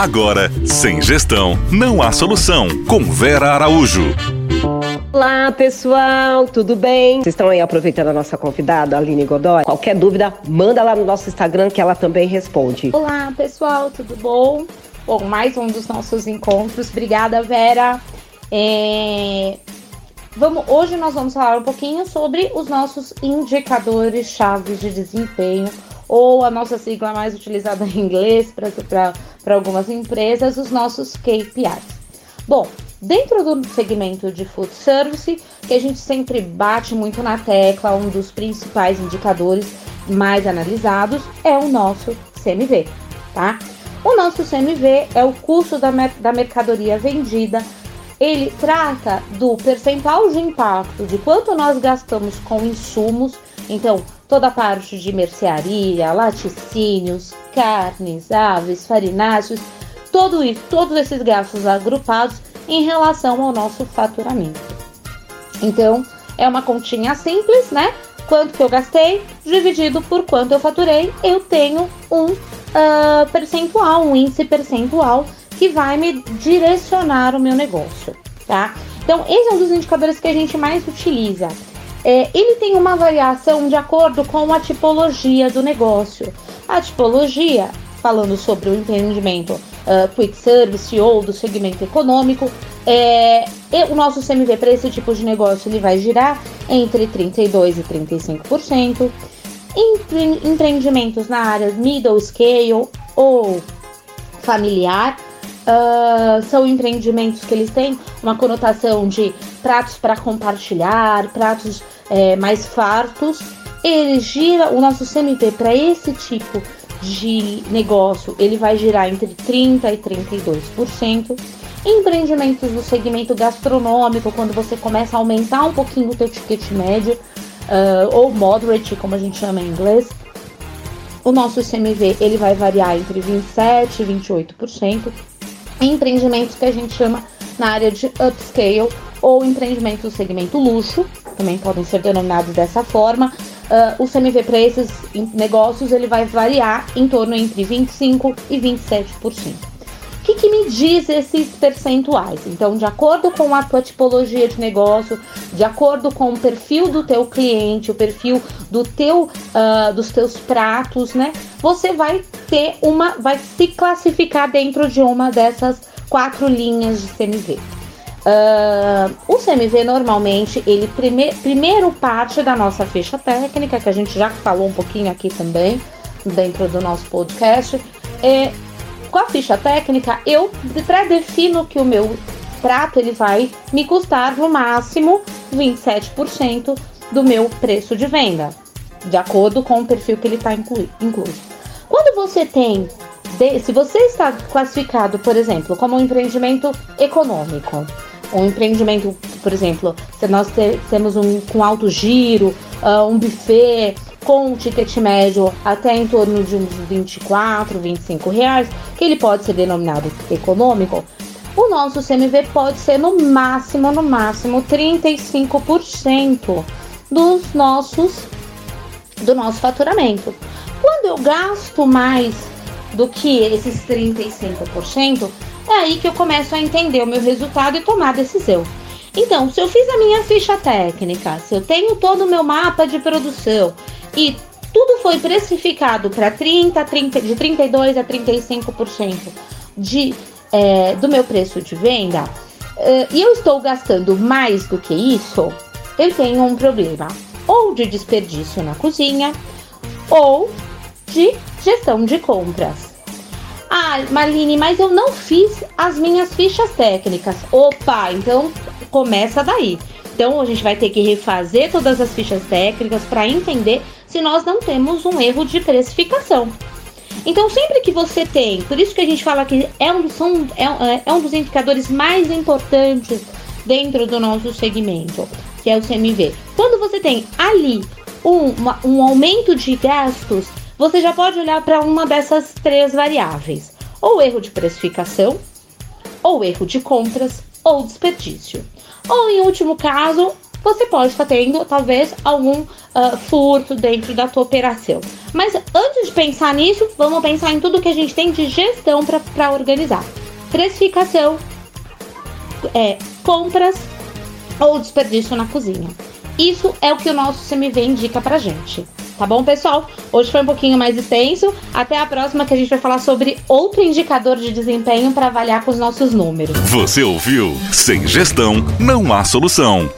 Agora, sem gestão, não há solução. Com Vera Araújo. Olá, pessoal, tudo bem? Vocês estão aí aproveitando a nossa convidada, Aline Godoy? Qualquer dúvida, manda lá no nosso Instagram que ela também responde. Olá, pessoal, tudo bom? Bom, mais um dos nossos encontros. Obrigada, Vera. É... Vamos, hoje nós vamos falar um pouquinho sobre os nossos indicadores chaves de desempenho, ou a nossa sigla mais utilizada em inglês para algumas empresas, os nossos KPIs. Bom, dentro do segmento de food service, que a gente sempre bate muito na tecla, um dos principais indicadores mais analisados é o nosso CMV, tá? O nosso CMV é o custo da, da mercadoria vendida ele trata do percentual de impacto de quanto nós gastamos com insumos, então toda a parte de mercearia, laticínios, carnes, aves, farináceos, todo isso, todos esses gastos agrupados em relação ao nosso faturamento. Então, é uma continha simples, né? Quanto que eu gastei dividido por quanto eu faturei, eu tenho um uh, percentual, um índice percentual que vai me direcionar o meu negócio, tá? Então, esse é um dos indicadores que a gente mais utiliza. É, ele tem uma variação de acordo com a tipologia do negócio. A tipologia, falando sobre o empreendimento uh, quick service ou do segmento econômico, é, o nosso CMV para esse tipo de negócio ele vai girar entre 32% e 35%. Empre empreendimentos na área middle scale ou familiar Uh, são empreendimentos que eles têm uma conotação de pratos para compartilhar, pratos é, mais fartos. Ele gira o nosso CMV para esse tipo de negócio, ele vai girar entre 30 e 32%. Empreendimentos do segmento gastronômico, quando você começa a aumentar um pouquinho o teu ticket médio, uh, ou moderate, como a gente chama em inglês, o nosso CMV ele vai variar entre 27 e 28% empreendimentos que a gente chama na área de upscale ou empreendimentos do segmento luxo, também podem ser denominados dessa forma. Uh, o CMV para esses negócios ele vai variar em torno entre 25% e 27%. O que, que, me diz esses percentuais? Então, de acordo com a tua tipologia de negócio, de acordo com o perfil do teu cliente, o perfil do teu, uh, dos teus pratos, né? Você vai ter uma, vai se classificar dentro de uma dessas quatro linhas de CMV. Uh, o CMV normalmente ele prime primeiro parte da nossa ficha técnica, que a gente já falou um pouquinho aqui também dentro do nosso podcast. É, com a ficha técnica, eu pré-defino que o meu prato ele vai me custar no máximo 27% do meu preço de venda, de acordo com o perfil que ele está incluso. Quando você tem, se você está classificado, por exemplo, como um empreendimento econômico, um empreendimento, por exemplo, se nós temos um com alto giro, uh, um buffet com um ticket médio até em torno de uns 24, 25 reais, que ele pode ser denominado econômico, o nosso CMV pode ser no máximo, no máximo 35% dos nossos do nosso faturamento. Quando eu gasto mais do que esses 35%, é aí que eu começo a entender o meu resultado e tomar decisão. Então, se eu fiz a minha ficha técnica, se eu tenho todo o meu mapa de produção e tudo foi precificado para 30, 30, de 32 a 35% de, é, do meu preço de venda, e eu estou gastando mais do que isso, eu tenho um problema ou de desperdício na cozinha ou de gestão de compras. Ah, Marlene, mas eu não fiz as minhas fichas técnicas. Opa, então começa daí. Então a gente vai ter que refazer todas as fichas técnicas para entender se nós não temos um erro de precificação. Então sempre que você tem, por isso que a gente fala que é um, são, é, é um dos indicadores mais importantes dentro do nosso segmento, que é o CMV. Quando você tem ali um, um aumento de gastos, você já pode olhar para uma dessas três variáveis: ou erro de precificação, ou erro de compras, ou desperdício. Ou em último caso, você pode estar tendo talvez algum uh, furto dentro da tua operação. Mas antes de pensar nisso, vamos pensar em tudo que a gente tem de gestão para organizar: precificação, é, compras ou desperdício na cozinha. Isso é o que o nosso CMV indica pra gente. Tá bom, pessoal? Hoje foi um pouquinho mais extenso. Até a próxima que a gente vai falar sobre outro indicador de desempenho para avaliar com os nossos números. Você ouviu? Sem gestão, não há solução.